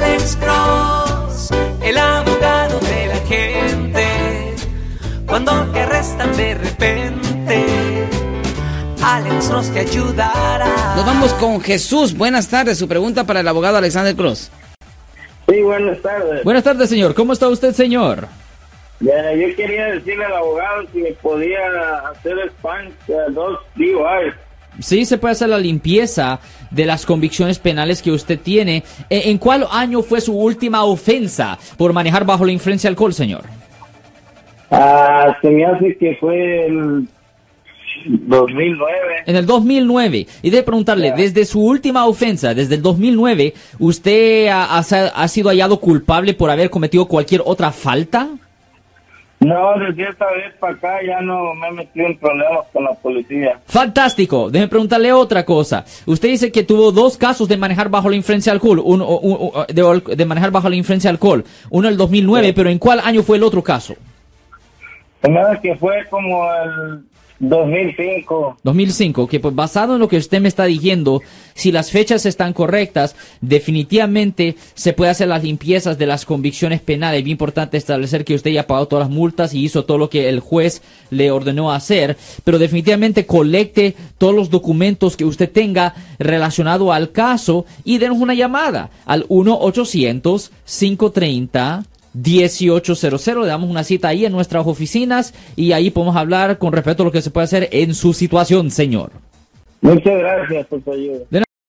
Alex Cross, el abogado de la gente. Cuando te arrestan de repente, Alex Cross te ayudará. Nos vamos con Jesús. Buenas tardes. Su pregunta para el abogado Alexander Cross. Sí, buenas tardes. Buenas tardes, señor. ¿Cómo está usted, señor? Ya, yo quería decirle al abogado si me podía hacer spam eh, dos DUIs. Sí, se puede hacer la limpieza de las convicciones penales que usted tiene. Eh, ¿En cuál año fue su última ofensa por manejar bajo la influencia de alcohol, señor? Ah, se me hace que fue el 2009. En el 2009. Y de preguntarle, desde su última ofensa, desde el 2009, ¿usted ha, ha- ha sido hallado culpable por haber cometido cualquier otra falta? No, desde esta vez para acá ya no me he metido en problemas con la policía. Fantástico. Déjeme preguntarle otra cosa. Usted dice que tuvo dos casos de manejar bajo la influencia de alcohol, uno, u- u- de, manejar bajo la influencia de alcohol. Uno en el 2009, pero ¿en cuál año fue el otro caso? Hace que fue como el 2005. 2005, que pues basado en lo que usted me está diciendo, si las fechas están correctas, definitivamente se puede hacer las limpiezas de las convicciones penales. Es bien importante establecer que usted ya pagó todas las multas y hizo todo lo que el juez le ordenó hacer, pero definitivamente colecte todos los documentos que usted tenga relacionado al caso y denos una llamada al 1-800-530. 1800. Le damos una cita ahí en nuestras oficinas y ahí podemos hablar con respecto a lo que se puede hacer en su situación, señor. Muchas gracias por su ayuda.